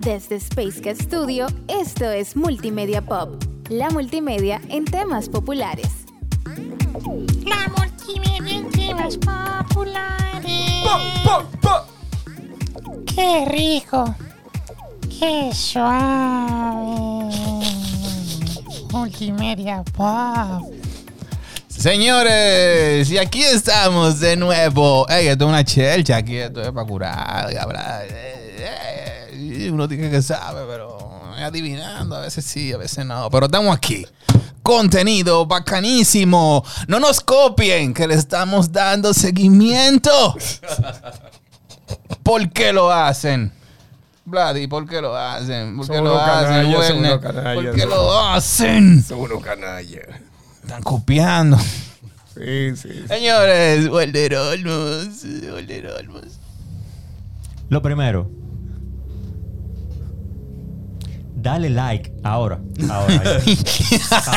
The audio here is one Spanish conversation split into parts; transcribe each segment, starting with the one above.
Desde Space Cat Studio, esto es Multimedia Pop, la multimedia en temas populares. La multimedia en temas populares. Qué rico. Qué suave. Multimedia pop. Señores, y aquí estamos de nuevo. Ey, esto es una chelcha aquí, esto es para curar, hablar. Uno tiene que saber, pero adivinando, a veces sí, a veces no. Pero estamos aquí. Contenido bacanísimo. No nos copien, que le estamos dando seguimiento. ¿Por qué lo hacen? Vladi, ¿por qué lo hacen? ¿Por qué Son lo hacen? canallas, ¿Por qué son- lo hacen? Son unos canallas. Están copiando. Sí, sí. sí. Señores, Walter Olmos, Walter Olmos. Lo primero. Dale like ahora. Ahora.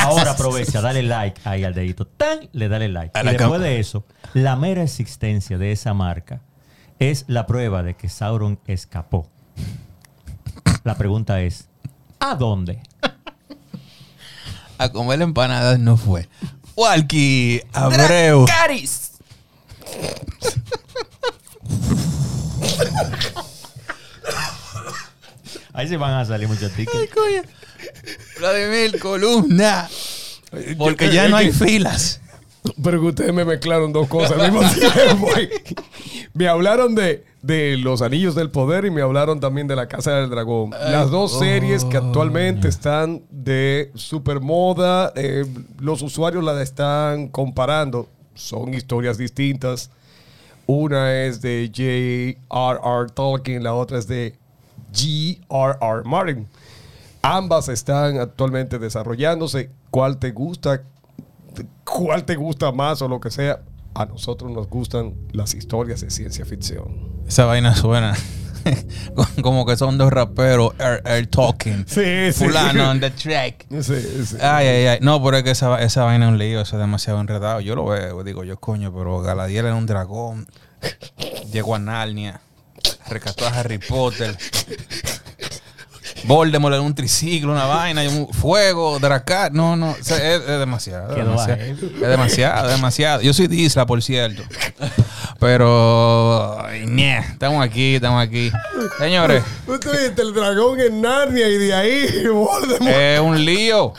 ahora aprovecha, dale like ahí al dedito. Tan, le dale like. Y después de eso, la mera existencia de esa marca es la prueba de que Sauron escapó. La pregunta es, ¿a dónde? A comer empanadas no fue. Walkie Abreu. Caris. Ahí se van a salir muchos tickets. Vladimir Columna. Porque ya no hay filas. Pero que ustedes me mezclaron dos cosas al mismo tiempo. me hablaron de, de Los Anillos del Poder y me hablaron también de La Casa del Dragón. Las dos series que actualmente están de supermoda, eh, los usuarios las están comparando. Son historias distintas. Una es de J.R.R. Tolkien, la otra es de G.R.R. Martin. Ambas están actualmente desarrollándose. ¿Cuál te gusta? ¿Cuál te gusta más o lo que sea? A nosotros nos gustan las historias de ciencia ficción. Esa vaina suena como que son dos raperos air, air talking. Sí, sí. Fulano on the track. Sí, sí. Ay, ay, ay. No, pero es que esa, esa vaina es un lío, eso es demasiado enredado. Yo lo veo, digo yo, coño, pero Galadiel era un dragón. Llegó a Narnia. Rescató a Harry Potter. Voldemort era un triciclo, una vaina, y un fuego, Dracar. No, no, o sea, es, es demasiado. Es demasiado, es demasiado, es demasiado. Yo soy Disla, por cierto. Pero, ñe, estamos aquí, estamos aquí. Señores, Usted viste el dragón en Narnia y de ahí Voldemort. es un lío.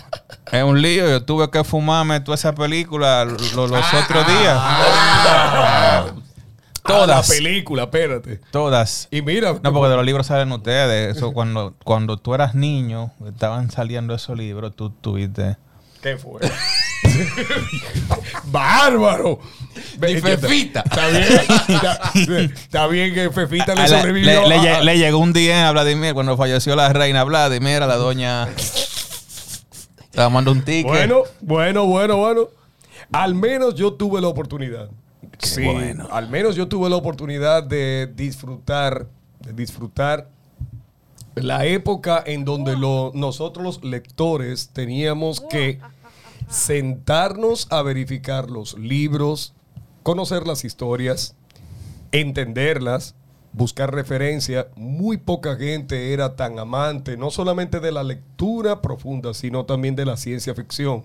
Es un lío. Yo tuve que fumarme toda esa película lo- lo- los otros días. Ah, Todas. la película, espérate. Todas. Y mira, No, porque de los libros salen ustedes. Eso cuando, cuando tú eras niño, estaban saliendo esos libros, tú tuviste. ¿qué fue? ¡Bárbaro! Y Fefita. Está bien, está, bien que Fefita le sobrevivió. le- le a- lle- le llegó un día a Vladimir cuando falleció la reina Vladimir, a la doña. Le mandó un ticket. Bueno, bueno, bueno, bueno. Al menos yo tuve la oportunidad. Sí, bueno. al menos yo tuve la oportunidad de disfrutar, de disfrutar la época en donde lo- nosotros los lectores teníamos que sentarnos a verificar los libros, conocer las historias, entenderlas, buscar referencia. Muy poca gente era tan amante, no solamente de la lectura profunda, sino también de la ciencia ficción.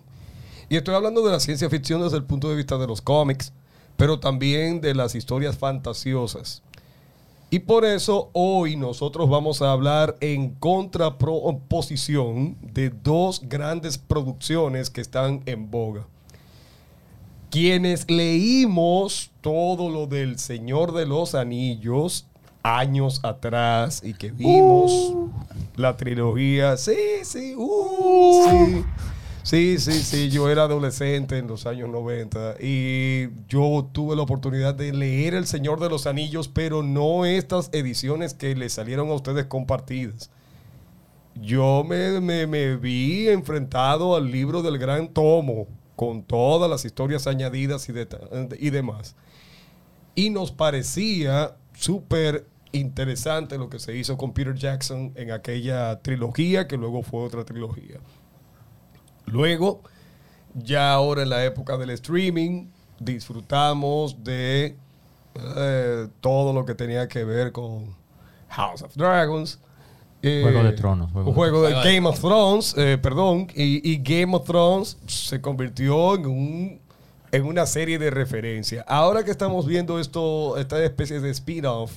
Y estoy hablando de la ciencia ficción desde el punto de vista de los cómics, pero también de las historias fantasiosas. Y por eso hoy nosotros vamos a hablar en contraposición de dos grandes producciones que están en boga. Quienes leímos todo lo del Señor de los Anillos años atrás y que vimos la trilogía, sí, sí, uh, sí. Sí, sí, sí, yo era adolescente en los años 90 y yo tuve la oportunidad de leer El Señor de los Anillos, pero no estas ediciones que le salieron a ustedes compartidas. Yo me, me- vi enfrentado al libro del gran tomo, con todas las historias añadidas y, y demás. Y nos parecía súper interesante lo que se hizo con Peter Jackson en aquella trilogía, que luego fue otra trilogía. Luego, ya ahora en la época del streaming, disfrutamos de eh, todo lo que tenía que ver con House of Dragons. eh, Juego de Tronos, Juego un de juego de Game of Thrones, eh, perdón, y, y Game of Thrones se convirtió en un en una serie de referencia. Ahora que estamos viendo esto, esta especie de spin-off,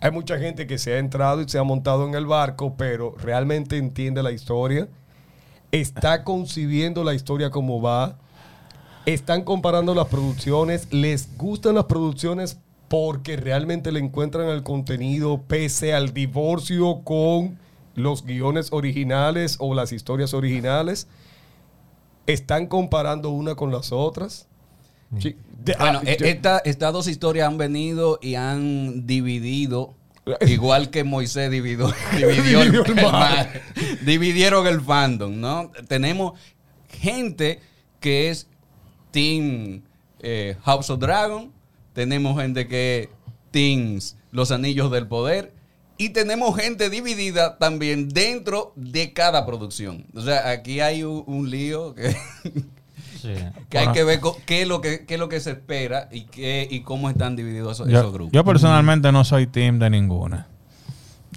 hay mucha gente que se ha entrado y se ha montado en el barco, pero realmente entiende la historia, está concibiendo la historia como va, están comparando las producciones, les gustan las producciones porque realmente le encuentran el contenido pese al divorcio con los guiones originales o las historias originales. Están comparando una con las otras. Sí, de- Bueno, ah, esta- estas dos historias han venido y han dividido, igual que Moisés dividió, dividió el, Dividió el el mar. mar. dividieron el fandom, ¿no? Tenemos gente que es Team eh, House of Dragon, tenemos gente que es Team Los Anillos del Poder y tenemos gente dividida también dentro de cada producción. O sea, aquí hay un, un lío que... Sí. Que hay que ver qué es lo que, qué es lo que se espera y qué y cómo están divididos esos, Yo, esos grupos. yo personalmente no soy team de ninguna.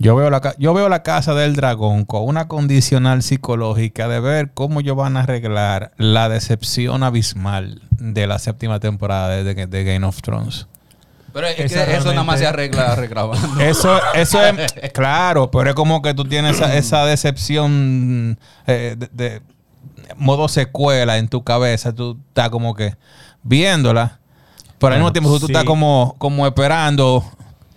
Yo veo, la, yo veo la casa del dragón con una condicional psicológica de ver cómo ellos van a arreglar la decepción abismal de la séptima temporada de, de- de Game of Thrones. Pero es que eso nada más se arregla regrabando. Eso, eso es claro, pero es como que tú tienes esa, esa decepción eh, de, de modo secuela en tu cabeza. Tú estás como que viéndola, pero al mismo Bueno, tiempo tú sí. estás como, como esperando.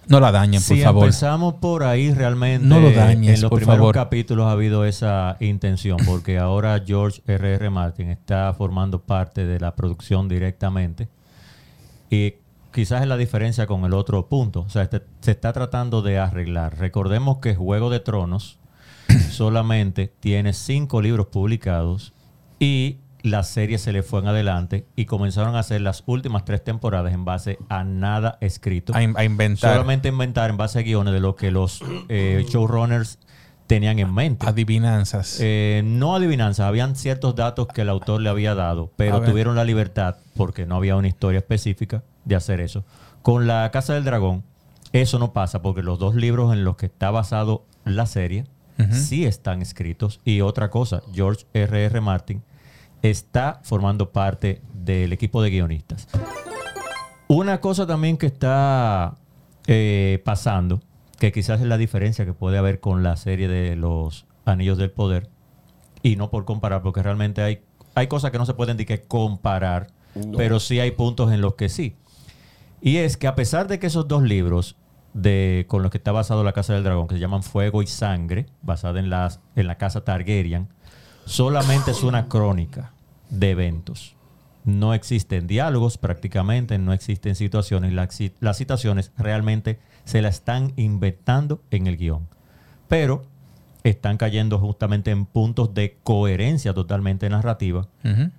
No la dañen, por Si favor. empezamos por ahí, realmente No lo dañes, en los por primeros favor. capítulos ha habido esa intención, porque ahora George R.R. R. Martin está formando parte de la producción directamente. Y quizás es la diferencia con el otro punto. O sea, este- se está tratando de arreglar. Recordemos que Juego de Tronos solamente tiene cinco libros publicados y la serie se le fue en adelante y comenzaron a hacer las últimas tres temporadas en base a nada escrito. A, in- a inventar Solamente inventar en base a guiones de lo que los eh, showrunners tenían en mente. adivinanzas. Eh, no adivinanzas, habían ciertos datos que el autor le había dado, pero tuvieron la libertad, porque no había una historia específica, de hacer eso. Con La Casa del Dragón, eso no pasa, porque los dos libros en los que está basado la serie sí están escritos. Y otra cosa, George R.R. R. Martin está formando parte del equipo de guionistas. Una cosa también que está eh, pasando, que quizás es la diferencia que puede haber con la serie de los Anillos del Poder, y no por comparar, porque realmente hay, hay cosas que no se pueden ni que comparar, pero sí hay puntos en los que sí. Y es que a pesar de que esos dos libros de, con los que está basado la Casa del Dragón, que se llaman Fuego y Sangre, basada en, las, en la Casa Targaryen, solamente es una crónica de eventos. No existen diálogos prácticamente, no existen situaciones. Las, las citaciones realmente se las están inventando en el guion. Pero están cayendo justamente en puntos de coherencia totalmente narrativa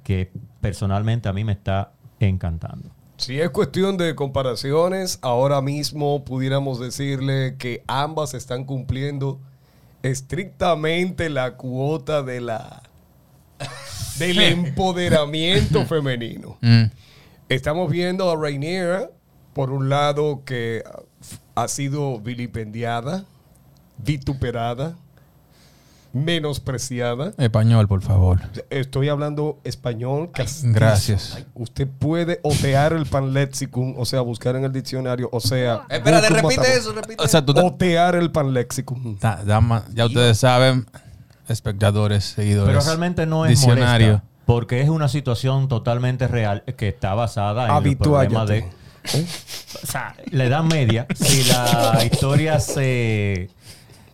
que personalmente a mí me está encantando. Si es cuestión de comparaciones, ahora mismo pudiéramos decirle que ambas están cumpliendo estrictamente la cuota de la del empoderamiento femenino. Mm. Estamos viendo a Rainiera, por un lado, que ha sido vilipendiada, vituperada, menospreciada. Español, por favor. Estoy hablando español. castizo. Gracias. Usted puede otear el panlexicum, o sea, buscar en el diccionario, o sea... Espérate, Google repite eso, repite O sea, tú te- Otear el panlexicum. Da- dama- ya ustedes saben, espectadores, seguidores. Pero realmente no es Diccionario. molesta, porque es una situación totalmente real que está basada en el problema de... O sea, la Edad Media, si la historia se,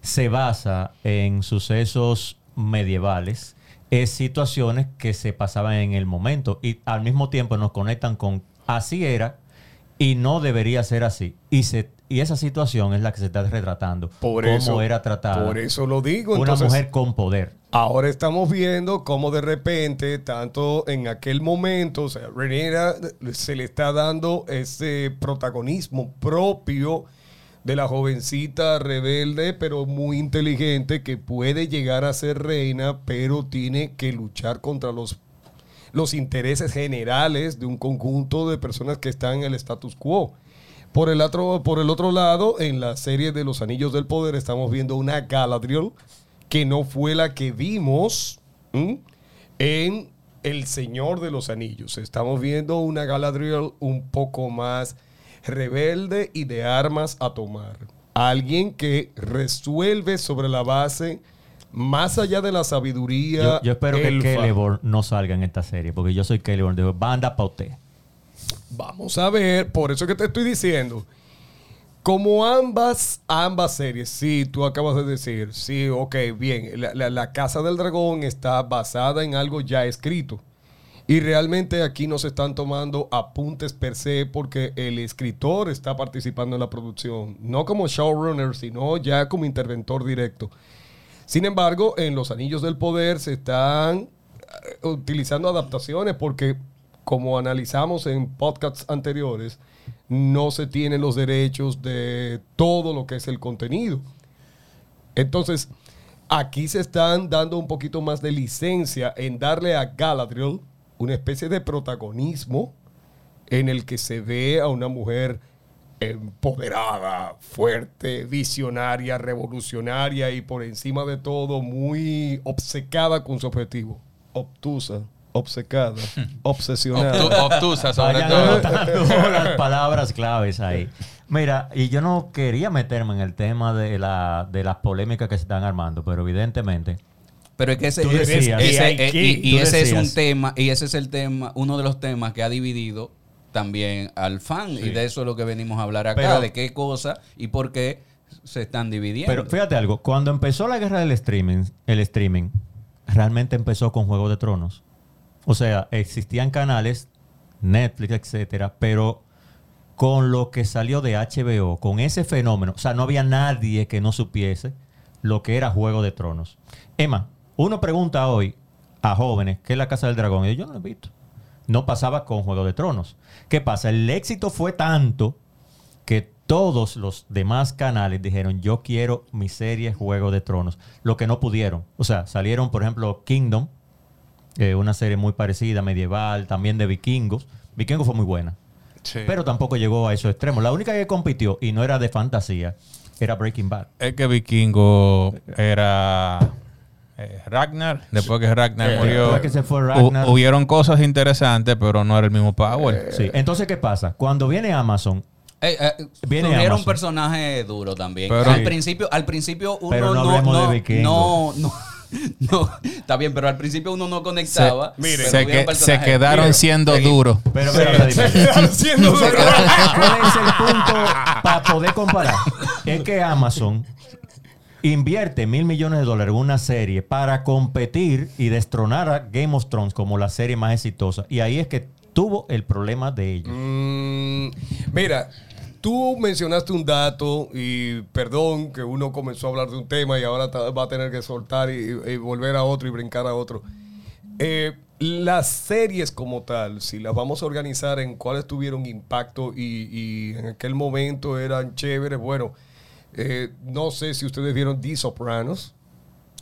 se basa en sucesos medievales, es situaciones que se pasaban en el momento y al mismo tiempo nos conectan con así era y no debería ser así. Y, se, y esa situación es la que se está retratando. Por cómo eso, era tratada por eso lo digo. una Entonces, mujer con poder. Ahora estamos viendo cómo de repente, tanto en aquel momento, o sea, Renera se le está dando ese protagonismo propio de la jovencita rebelde, pero muy inteligente, que puede llegar a ser reina, pero tiene que luchar contra los, los intereses generales de un conjunto de personas que están en el status quo. Por el, otro, por el otro lado, en la serie de los Anillos del Poder estamos viendo una Galadriel que no fue la que vimos en El Señor de los Anillos. Estamos viendo una Galadriel un poco más rebelde y de armas a tomar. Alguien que resuelve sobre la base, más allá de la sabiduría. Yo, yo espero que. Celeborn no salga en esta serie, porque yo soy Celeborn de banda pa' usted. Vamos a ver, por eso que te estoy diciendo. Como ambas, ambas series, sí, tú acabas de decir, sí, ok, bien, la, la- la Casa del Dragón está basada en algo ya escrito. Y realmente aquí no se están tomando apuntes per se porque el escritor está participando en la producción, no como showrunner, sino ya como interventor directo. Sin embargo, en Los Anillos del Poder se están eh, utilizando adaptaciones porque, como analizamos en podcasts anteriores, no se tienen los derechos de todo lo que es el contenido. Entonces, aquí se están dando un poquito más de licencia en darle a Galadriel una especie de protagonismo en el que se ve a una mujer empoderada, fuerte, visionaria, revolucionaria y por encima de todo muy obcecada con su objetivo. Obtusa, obcecada, obsesionada. Obtu- obtusa, sobre todo. las palabras claves ahí. Mira, y yo no quería meterme en el tema de, la, de las polémicas que se están armando, pero evidentemente Pero es que ese, Y eh, que- y- ese es un tema, y ese es el tema, uno de los temas que ha dividido también al fan. Y de eso es lo que venimos a hablar acá, Pero- de qué cosa y por qué se están dividiendo. Pero fíjate algo, cuando empezó la guerra del streaming, el streaming realmente empezó con Juego de Tronos. O sea, existían canales, Netflix, etcétera, pero con lo que salió de HBO, con ese fenómeno, o sea, no había nadie que no supiese lo que era Juego de Tronos. Emma, uno pregunta hoy a jóvenes qué es la Casa del Dragón, y yo no lo he visto. No pasaba con Juego de Tronos. ¿Qué pasa? El éxito fue tanto que todos los demás canales dijeron, yo quiero mi serie Juego de Tronos. Lo que no pudieron. O sea, salieron, por ejemplo, Kingdom, eh, una serie muy parecida, medieval, también de vikingos. Vikingos fue muy buena. Sí. Pero tampoco llegó a esos extremos. La única que compitió, y no era de fantasía, era Breaking Bad. Es que Vikingo era eh, Ragnar. Después que Ragnar Eh, murió, que se fue Ragnar. hu- hubieron cosas interesantes, pero no era el mismo power. Sí. Entonces, ¿qué pasa? Cuando viene Amazon, Eh, eh, Viene tuvieron Amazon. un personaje duro también. Pero- al Sí. principio, al principio uno Pero no no, no, no, no, está bien, pero al principio uno no Se, conectaba. Miren, pero se que- se quedaron Miren, siendo duros. pero mira, Vladimir, Haciendo- ¿Cuál es el punto para poder comparar? Es que Amazon invierte mil millones de dólares en una serie para competir y destronar a Game of Thrones como la serie más exitosa. Y ahí es que tuvo el problema de ellos. Mm, mira, tú mencionaste un dato y perdón que uno comenzó a hablar de un tema y ahora va a tener que soltar y, volver a otro y brincar a otro. Eh, las series como tal, si las vamos a organizar en cuáles tuvieron impacto y en aquel momento eran chéveres, bueno, eh, no sé si ustedes vieron The Sopranos.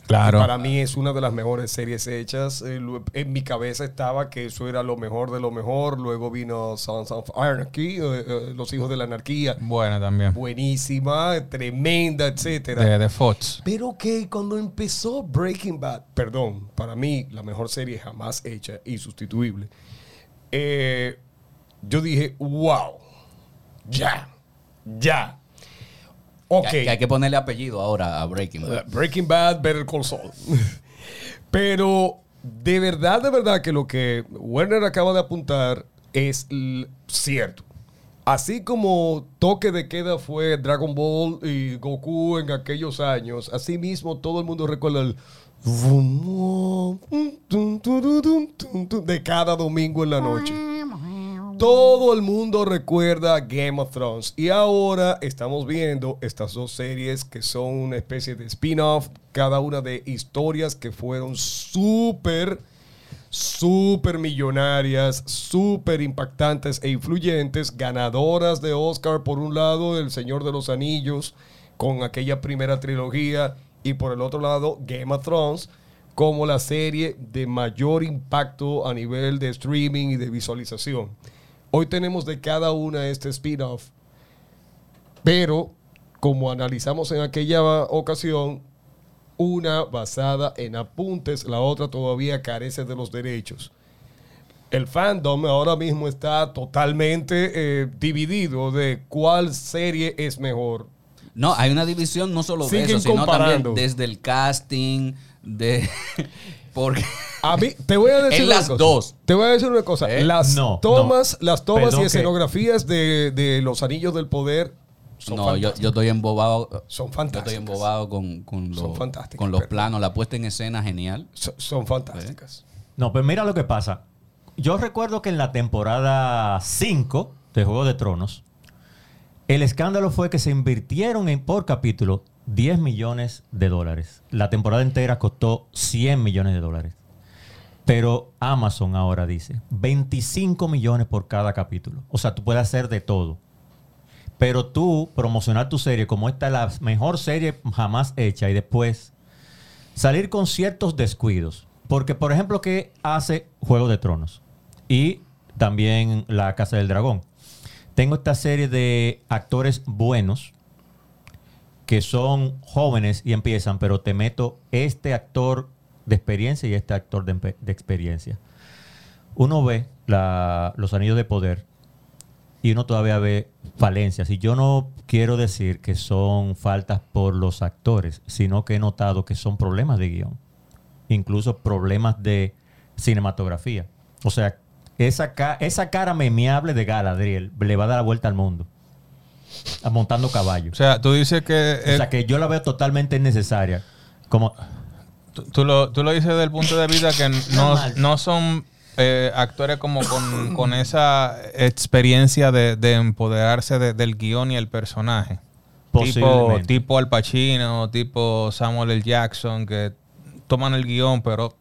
Claro. Para mí es una de las mejores series hechas. Eh, En mi cabeza estaba que eso era lo mejor de lo mejor. Luego vino Sons of Anarchy, eh, Los Hijos de la Anarquía. Buena también. Buenísima, tremenda, etcétera. De, de Fox. Pero que cuando empezó Breaking Bad, perdón, para mí la mejor serie jamás hecha, insustituible. eh, yo dije, wow, ya, ya. Ok. Que, que hay que ponerle apellido ahora a Breaking Bad. Breaking Bad, Better Call Saul. Pero de verdad, de verdad que lo que Werner acaba de apuntar es cierto. Así como toque de queda fue Dragon Ball y Goku en aquellos años, así mismo todo el mundo recuerda el de cada domingo en la noche. Todo el mundo recuerda Game of Thrones. Y ahora estamos viendo estas dos series que son una especie de spin-off, cada una de historias que fueron súper, súper millonarias, súper impactantes e influyentes, ganadoras de Oscar por un lado, El Señor de los Anillos, con aquella primera trilogía, y por el otro lado, Game of Thrones, como la serie de mayor impacto a nivel de streaming y de visualización. Hoy tenemos de cada una este spin-off Pero, como analizamos en aquella ocasión, una basada en apuntes, la otra todavía carece de los derechos. El fandom ahora mismo está totalmente eh, dividido de cuál serie es mejor. No, hay una división no solo de Siguen eso, sino comparando. también desde el casting, de... Porque... A mí, te voy a decir En las cosa. dos. Te voy a decir una cosa. ¿Eh? Las No, tomas, las tomas Perdón y que- escenografías de, de los anillos del poder son no, yo, yo estoy embobado. Son Yo fantásticas. estoy embobado con, con, Son lo- fantásticas, con los pero- planos, la puesta en escena genial. So- son fantásticas. No, pues mira lo que pasa. Yo recuerdo que en la temporada 5 de Juego de Tronos, el escándalo fue que se invirtieron en, por capítulo 10 millones de dólares. La temporada entera costó 100 millones de dólares. Pero Amazon ahora dice 25 millones por cada capítulo. O sea, tú puedes hacer de todo. Pero tú promocionar tu serie como esta es la mejor serie jamás hecha y después salir con ciertos descuidos. Porque, por ejemplo, ¿qué hace Juego de Tronos? Y también La Casa del Dragón. Tengo esta serie de actores buenos que son jóvenes y empiezan, pero te meto este actor de experiencia y este actor de, experiencia. Uno ve los anillos de poder y uno todavía ve falencias. Y yo no quiero decir que son faltas por los actores, sino que he notado que son problemas de guion. Incluso problemas de cinematografía. O sea, esa, esa cara memeable de Galadriel le va a dar la vuelta al mundo. A- Montando caballos. O sea, tú dices que, O sea, que yo la veo totalmente innecesaria. Como, tú, tú lo, tú lo dices desde el punto de vista que no, no son eh, actores como con, con esa experiencia de, de empoderarse de- del guion y el personaje. Tipo, tipo Al Pacino, tipo Samuel L. Jackson, que toman el guion, pero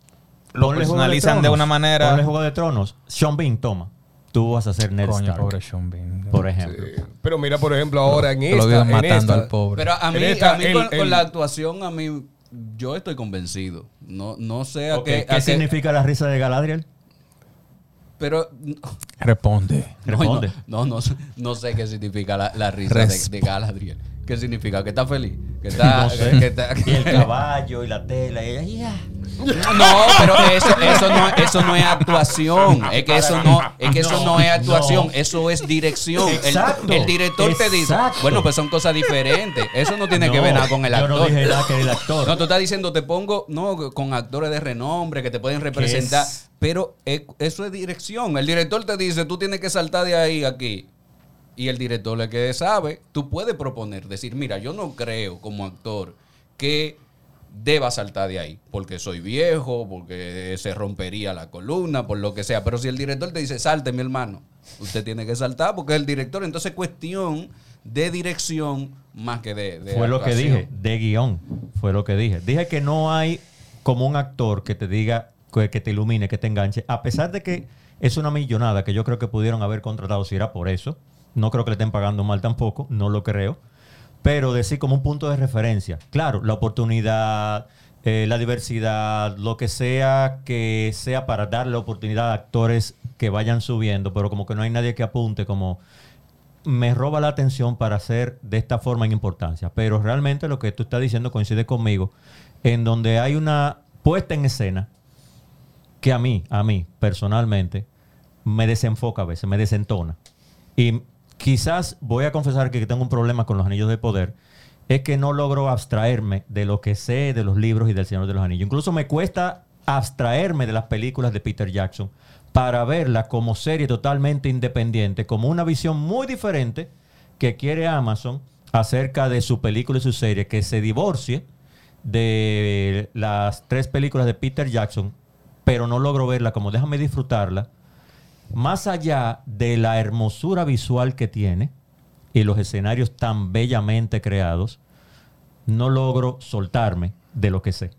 lo ponle personalizan de, una manera. Ponle Juego de Tronos. Sean Bean, toma. Tú vas a ser Ned Coño, Stark, pobre Sean Bean. por ejemplo. Pero mira, por ejemplo, ahora en lo esta. en matando esta- al pobre. Pero a mí, esta, a mí el- con, la actuación, a mí, yo estoy convencido. No, no sé a qué... ¿Qué, a qué- significa la risa de Galadriel? Pero Responde. No, Responde. No, no, no, sé- no sé qué significa la, la risa de Galadriel. ¿Qué significa? ¿Que está feliz? ¿Que está...? No sé. que está- Y el caballo y la tela. Y ella. No, pero eso, eso, no, eso no es actuación. Es que eso no, es que eso no, es actuación. Eso es dirección. Exacto, El, director te dice, bueno, pues son cosas diferentes. Eso no tiene que ver nada con el yo actor. no dije nada que el actor. No, tú estás diciendo, te pongo, no, con actores de renombre que te pueden representar. es- Pero es- eso es dirección. El director te dice, tú tienes que saltar de ahí a aquí. Y el director le que sabe, tú puedes proponer, decir, mira, yo no creo como actor que deba saltar de ahí, porque soy viejo, porque se rompería la columna, por lo que sea. Pero si el director te dice, salte, mi hermano, usted tiene que saltar porque es el director. Entonces, cuestión de dirección más que de. de Fue lo que dije, de guion. Fue lo que dije. Dije que no hay como un actor que te diga, que te ilumine, que te enganche. A pesar de que es una millonada que yo creo que pudieron haber contratado si era por eso. No creo que le estén pagando mal tampoco, no lo creo. Pero decir como un punto de referencia. Claro, la oportunidad, eh, la diversidad, lo que sea que sea para darle oportunidad a actores que vayan subiendo, pero como que no hay nadie que apunte como me roba la atención para hacer de esta forma en importancia. Pero realmente lo que tú estás diciendo coincide conmigo, en donde hay una puesta en escena que a mí, a mí personalmente, me desenfoca a veces, me desentona. Y quizás voy a confesar que tengo un problema con los anillos de poder, es que no logro abstraerme de lo que sé de los libros y del Señor de los Anillos. Incluso me cuesta abstraerme de las películas de Peter Jackson para verla como serie totalmente independiente, como una visión muy diferente que quiere Amazon acerca de su película y su serie, que se divorcie de las tres películas de Peter Jackson, pero no logro verla como déjame disfrutarla, más allá de la hermosura visual que tiene y los escenarios tan bellamente creados, no logro soltarme de lo que sé.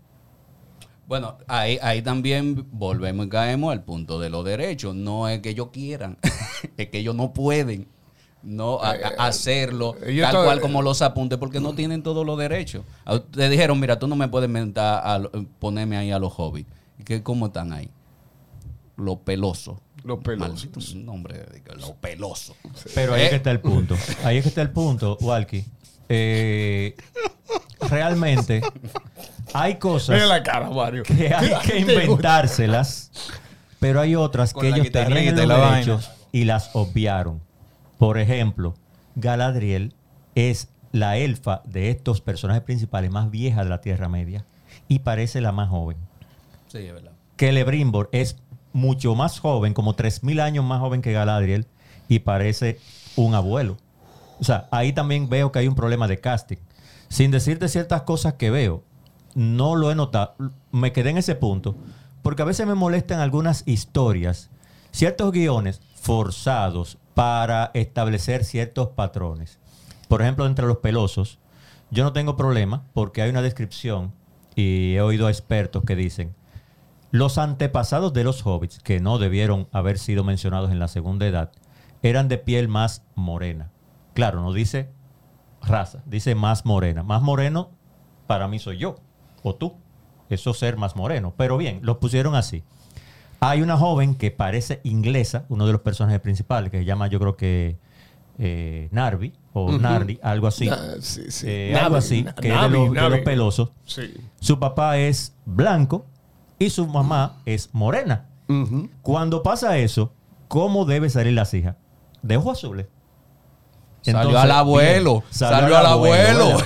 Bueno, ahí, ahí también volvemos y caemos al punto de los derechos. No es que ellos quieran, es que ellos no pueden no a- a- hacerlo ellos tal cual como los apuntes porque no tienen todos los derechos. A Te dijeron, mira, tú no me puedes mentar a lo- ponerme ahí a los hobbits. ¿Qué, ¿Cómo están ahí? Lo Peloso. Los pelosos. Nombre, Lo Peloso. Pero ahí Eh. es que está el punto. Ahí es que está el punto, Walkie. Eh, realmente hay cosas Mira la cara, Mario. que hay que inventárselas, pero hay otras Con que ellos tenían en los la derechos y las obviaron. Por ejemplo, Galadriel es la elfa de estos personajes principales más vieja de la Tierra Media y parece la más joven. Sí, es verdad. Celebrimbor es mucho más joven, como 3.000 años más joven que Galadriel, y parece un abuelo. O sea, ahí también veo que hay un problema de casting. Sin decirte ciertas cosas que veo, no lo he notado. Me quedé en ese punto, porque a veces me molestan algunas historias, ciertos guiones forzados para establecer ciertos patrones. Por ejemplo, entre los pelosos, yo no tengo problema porque hay una descripción y he oído a expertos que dicen los antepasados de los hobbits, que no debieron haber sido mencionados en la segunda edad, eran de piel más morena. Claro, no dice raza, dice más morena. Más moreno para mí soy yo o tú. Eso ser más moreno. Pero bien, los pusieron así. Hay una joven que parece inglesa, uno de los personajes principales, que se llama yo creo que eh, Narvi o Nardi, algo así. Ah, sí, sí. Eh, Navi, algo así, que es Navi, de los, de los pelosos. Sí. Su papá es blanco y su mamá es morena. Cuando pasa eso, ¿cómo debe salir las hijas? De ojos azules. Salió al abuelo. bien, Salió al abuelo.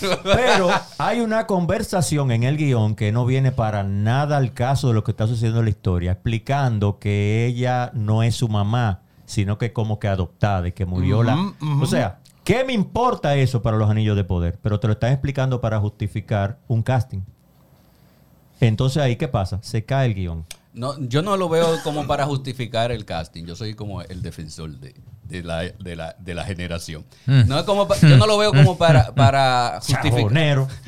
Pero hay una conversación en el guion que no viene para nada al caso de lo que está sucediendo en la historia, explicando que ella no es su mamá, sino que como que adoptada y que murió la... O sea, ¿qué me importa eso para los anillos de poder? Pero te lo están explicando para justificar un casting. Entonces ahí, ¿qué pasa? Se cae el guion. No, yo no lo veo como para justificar el casting. Yo soy como el defensor de, de la, de, la, de la generación. No es como pa- yo no lo veo como para, para justificar. Chabonero.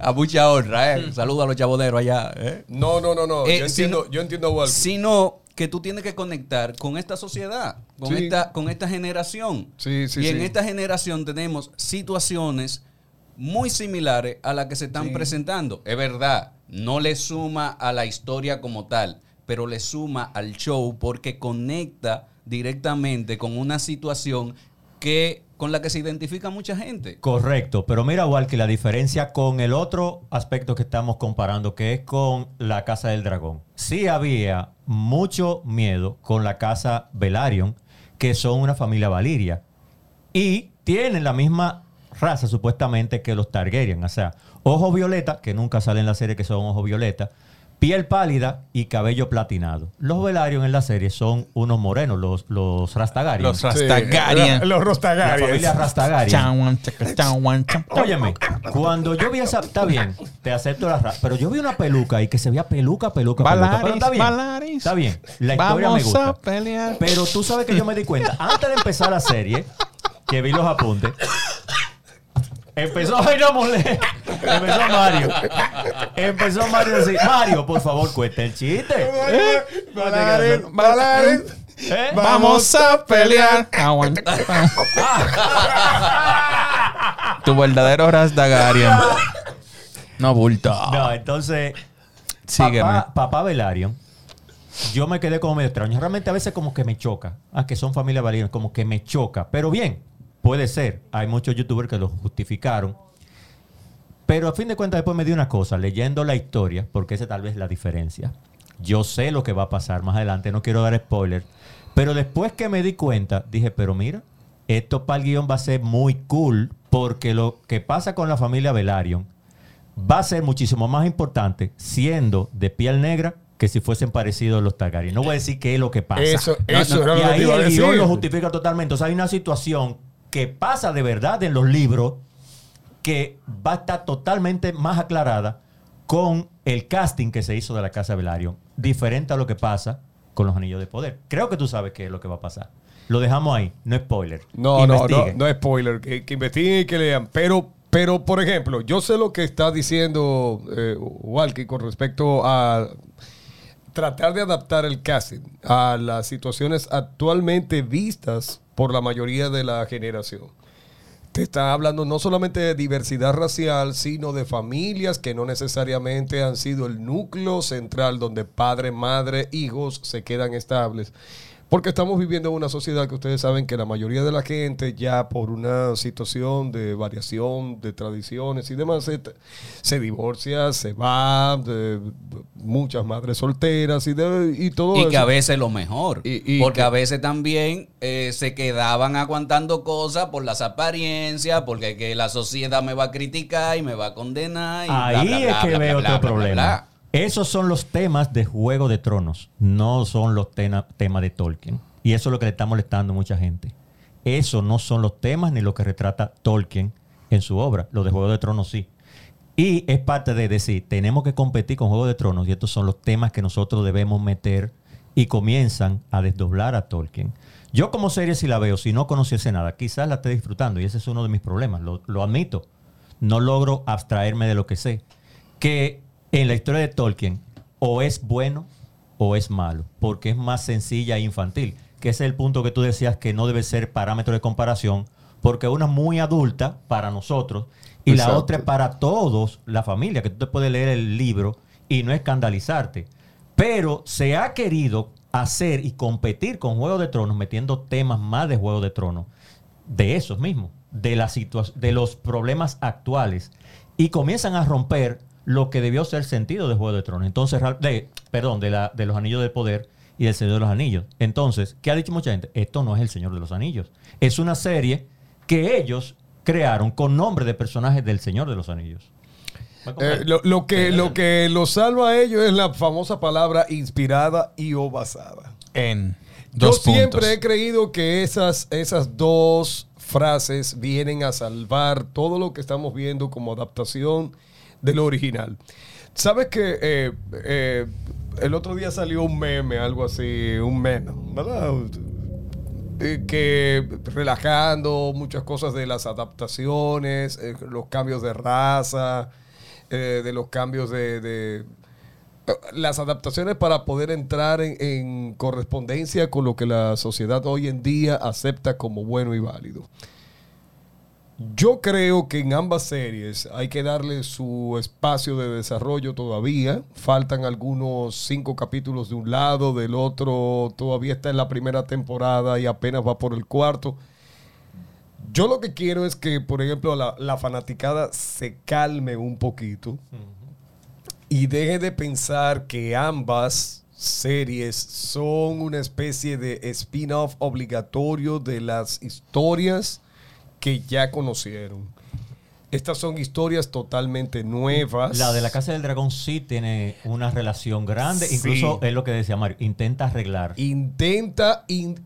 A mucha honra, ¿eh? Saludos a los chaboneros allá. ¿eh? No, no, no, no. Eh, yo, entiendo, sino- yo entiendo a Walkie. Sino que tú tienes que conectar con esta sociedad, con, Sí. esta, con esta generación. Sí, sí, y en esta generación tenemos situaciones muy similares a las que se están presentando. Es verdad, no le suma a la historia como tal, pero le suma al show porque conecta directamente con una situación que con la que se identifica mucha gente. Correcto, pero mira, igual que la diferencia con el otro aspecto que estamos comparando, que es con la Casa del Dragón. Sí había mucho miedo con la Casa Velaryon, que son una familia valiria. Y tienen la misma raza, supuestamente, que los Targaryen. O sea, ojos violeta, que nunca sale en la serie que son ojos violeta, piel pálida y cabello platinado. Los Velaryon en la serie son unos morenos, los, los Rastagarian. Los Sí, Rastagarian. la- Los la Rastagarians. familia Rastagarian. Óyeme, cuando yo vi esa, está bien, te acepto la raza, pero yo vi una peluca y que se veía peluca, peluca, peluca. Pero Valaris, está bien, Valaris. está bien, la historia me gusta. a pelear. Pero tú sabes que yo me di cuenta, antes de empezar la serie, que vi los apuntes, empezó, ay no mole, empezó Mario, empezó Mario a decir, Mario, por favor, cuenta el chiste. ¿Eh? Vamos a pelear. Tu verdadero Rastagarian. No, bulto. No, entonces, Sígueme. Papá, papá Velaryon, yo me quedé como medio extraño. Realmente a veces como que me choca. Ah, que son familia Velaryon, como que me choca. Pero bien, puede ser. Hay muchos youtubers que lo justificaron. Pero a fin de cuentas después me di una cosa, leyendo la historia, porque esa tal vez es la diferencia. Yo sé lo que va a pasar más adelante, no quiero dar spoiler. Pero después que me di cuenta, dije, pero mira, esto para el guion va a ser muy cool, porque lo que pasa con la familia Velaryon va a ser muchísimo más importante siendo de piel negra que si fuesen parecidos los Targaryen. No voy a decir qué es lo que pasa. Eso, No, eso no, y ahí el guion lo justifica totalmente. O sea, hay una situación que pasa de verdad en los libros que va a estar totalmente más aclarada con el casting que se hizo de la Casa Velaryon, diferente a lo que pasa con los Anillos de Poder. Creo que tú sabes qué es lo que va a pasar. Lo dejamos ahí, no spoiler. No, no, no, no spoiler. Que, que investiguen y que lean. Pero, pero, por ejemplo, yo sé lo que está diciendo eh, Walkie con respecto a tratar de adaptar el casting a las situaciones actualmente vistas por la mayoría de la generación. te está hablando no solamente de diversidad racial, sino de familias que no necesariamente han sido el núcleo central donde padre, madre, hijos se quedan estables. Porque estamos viviendo en una sociedad que ustedes saben que la mayoría de la gente ya por una situación de variación de tradiciones y demás se, se divorcia, se va, de, muchas madres solteras y, de, y todo Y eso. que a veces lo mejor. Y- y porque que- a veces también eh, se quedaban aguantando cosas por las apariencias, porque que la sociedad me va a criticar y me va a condenar. Y Ahí bla, es bla, que bla, veo bla, otro bla, bla, problema. Esos son los temas de Juego de Tronos, no son los temas de Tolkien. Y eso es lo que le está molestando a mucha gente. Esos no son los temas ni lo que retrata Tolkien en su obra. Los de Juego de Tronos sí. Y es parte de decir, tenemos que competir con Juego de Tronos y estos son los temas que nosotros debemos meter y comienzan a desdoblar a Tolkien. Yo como serie si la veo, si no conociese nada, quizás la esté disfrutando y ese es uno de mis problemas, lo, lo admito. No logro abstraerme de lo que sé. Que en la historia de Tolkien o es bueno o es malo, porque es más sencilla e infantil, que ese es el punto que tú decías que no debe ser parámetro de comparación, porque una es muy adulta para nosotros y la otra es para todos, la familia, que tú te puedes leer el libro y no escandalizarte. Pero se ha querido hacer y competir con Juego de Tronos metiendo temas más de Juego de Tronos, de esos mismos, de, la de los problemas actuales, y comienzan a romper lo que debió ser sentido de Juego de Tronos. Entonces, de, perdón, de, la, de los Anillos de Poder y del Señor de los Anillos. Entonces, ¿qué ha dicho mucha gente? Esto no es el Señor de los Anillos. Es una serie que ellos crearon con nombre de personajes del Señor de los Anillos. ¿Me Eh, lo, lo que, lo que los salva a ellos es la famosa palabra inspirada y o basada. En Yo dos siempre puntos. he creído que esas, esas dos frases vienen a salvar todo lo que estamos viendo como adaptación de lo original. ¿Sabes que eh, eh, el otro día salió un meme, algo así, un meme, ¿verdad? Eh, que relajando muchas cosas de las adaptaciones, los cambios de raza, de los cambios de, las adaptaciones para poder entrar en, en correspondencia con lo que la sociedad hoy en día acepta como bueno y válido. Yo creo que en ambas series hay que darle su espacio de desarrollo todavía. Faltan algunos cinco capítulos de un lado, del otro todavía está en la primera temporada y apenas va por el cuarto. Yo lo que quiero es que, por ejemplo, la, la fanaticada se calme un poquito y deje de pensar que ambas series son una especie de spin-off obligatorio de las historias que ya conocieron. Estas son historias totalmente nuevas. La de la Casa del Dragón sí tiene una relación grande. Sí. Incluso es lo que decía Mario. Intenta arreglar. Intenta... in-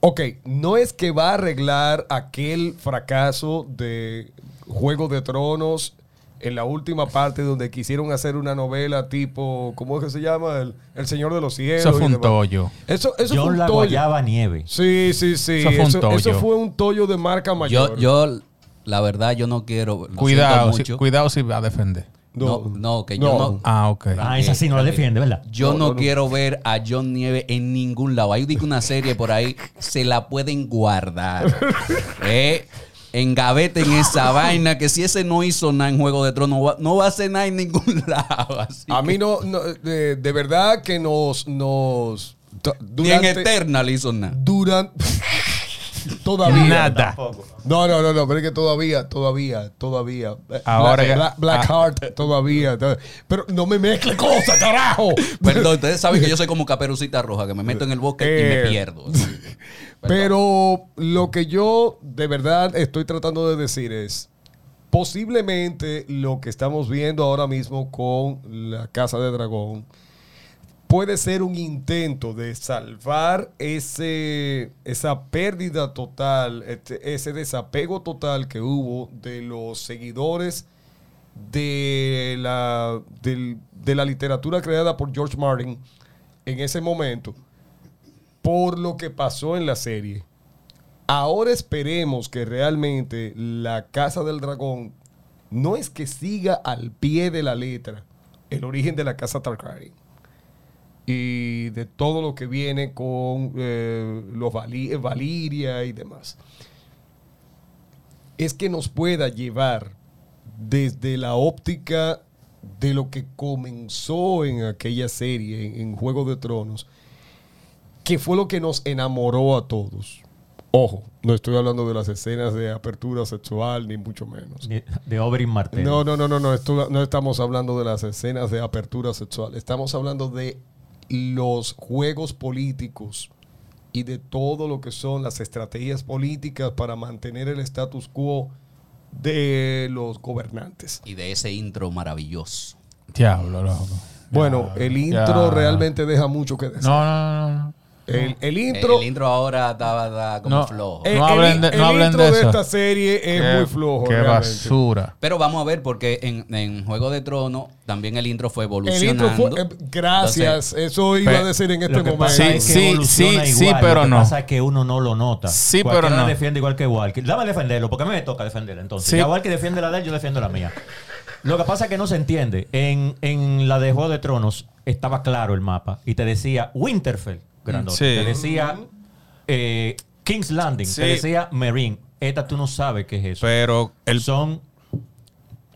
ok, no es que va a arreglar aquel fracaso de Juego de Tronos en la última parte donde quisieron hacer una novela tipo, ¿cómo es que se llama? El, El Señor de los Cielos. Eso fue un tollo. Eso, eso fue John un la tollo. Guayaba Nieve. Sí, sí, sí. Eso fue un Eso, eso tollo. fue un tollo de marca Yo, mayor. yo, la verdad, yo no quiero. Cuidado, si, mucho. cuidado si va a defender. No, no, que No. yo no. Ah, ok. Ah, esa sí no la defiende, ¿verdad? Yo No, no, no, no. quiero ver a John Nieve en ningún lado. Hay una serie por ahí, se la pueden guardar. eh, engaveten esa vaina, que si ese no hizo nada en Juego de Tronos, no va, no va a hacer nada en ningún lado. así A que- mí no, no, de, de verdad que nos, nos Ni en Eternal hizo nada. durante todavía Nada. No, no, no, no, pero es que todavía, todavía, todavía. Eh, Ahora Black, Blackheart, todavía, to- Pero no me mezcle cosas, carajo. Perdón, ustedes saben que yo soy como caperucita roja, que me meto en el bosque y Eh. me pierdo. Pero lo que yo de verdad estoy tratando de decir es, posiblemente lo que estamos viendo ahora mismo con la Casa de Dragón puede ser un intento de salvar ese, esa pérdida total, este- ese desapego total que hubo de los seguidores de la, de la literatura creada por George Martin en ese momento por lo que pasó en la serie. Ahora esperemos que realmente la Casa del Dragón no es que siga al pie de la letra el origen de la Casa Targaryen y de todo lo que viene con eh, los Vali- Valiria y demás. es que nos pueda llevar desde la óptica de lo que comenzó en aquella serie, en Juego de Tronos, que fue lo que nos enamoró a todos. Ojo, no estoy hablando de las escenas de apertura sexual, ni mucho menos. De, de Oberyn Martell. No, no, no, no, no, esto- no estamos hablando de las escenas de apertura sexual. Estamos hablando de los juegos políticos y de todo lo que son las estrategias políticas para mantener el status quo de los gobernantes. Y de ese intro maravilloso. Diablo, loco. Bueno, el intro ya. realmente deja mucho que decir. No, no, no, no. El, el intro, El intro ahora estaba estaba como No. flojo. eh, No el- hablen de- el no hablen intro de eso. esta serie es Qué- muy flojo. Qué realmente. basura. Pero vamos a ver, porque en, en Juego de Tronos también el intro fue El evolucionando. intro fue, eh, gracias, eso iba a decir en este Lo que momento. pasa Sí, es que sí, evoluciona sí, sí, igual. pero Lo que no. pasa es que uno no lo nota. Sí, Cualquiera pero no. defiende igual que Walker. Dame defenderlo, porque a mí me toca defenderlo. Entonces, Sí. ya Walker defiende la de él, yo defiendo la mía. Lo que pasa es que no se entiende. En, en la de Juego de Tronos estaba claro el mapa y te decía Winterfell, grandote. Sí. Te decía eh, King's Landing. Sí. Te decía Marine. Esta tú no sabes qué es eso. Pero el Son.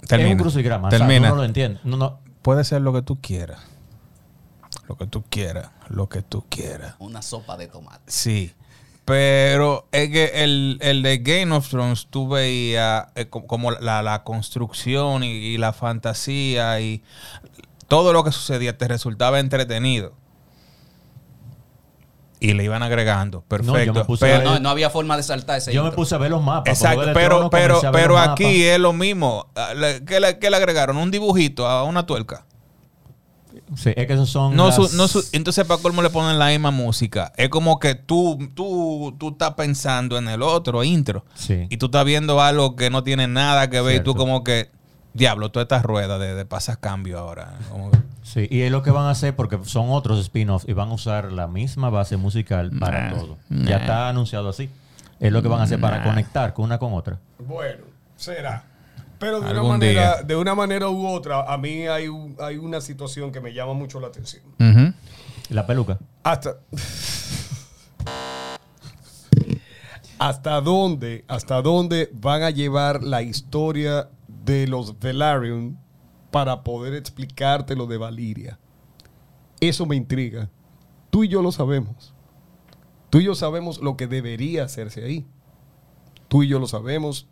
termina. Es un crucigrama. o sea, Termina. tú no lo entiendes. No, no. Puede ser lo que tú quieras. Lo que tú quieras. Lo que tú quieras. Una sopa de tomate. Sí. Pero es que el, el de Game of Thrones tú veías eh, co- como la, la construcción y, y la fantasía y todo lo que sucedía te resultaba entretenido. Y le iban agregando. Perfecto. puse pero, No, no había forma de saltar ese Yo me puse a ver los mapas. exacto, pero, pero, pero aquí mapas. es lo mismo. Ah, ¿Qué le, qué le agregaron? Un dibujito a una tuerca. Sí, es que esos son. No, las- su- no su- entonces para colmo le ponen la misma música. Es como que tú, tú, tú estás pensando en el otro intro. Sí. Y tú estás viendo algo que no tiene nada que ver. Y tú como que, diablo, todas estas ruedas de, de pasas cambio ahora. Como Sí, y es lo que van a hacer porque son otros spin-offs y van a usar la misma base musical para Nah, todo. nah. Ya está anunciado así. Es lo que van a hacer para conectar con una con otra. Bueno, será. Pero de una, manera, día. de una manera u otra, a mí hay, hay una situación que me llama mucho la atención. Ujú. ¿Y la peluca? Hasta. ¿Hasta dónde, hasta dónde van a llevar la historia de los Velaryon para poder explicarte lo de Valiria? Eso me intriga. Tú y yo lo sabemos. Tú y yo sabemos lo que debería hacerse ahí. Tú y yo lo sabemos.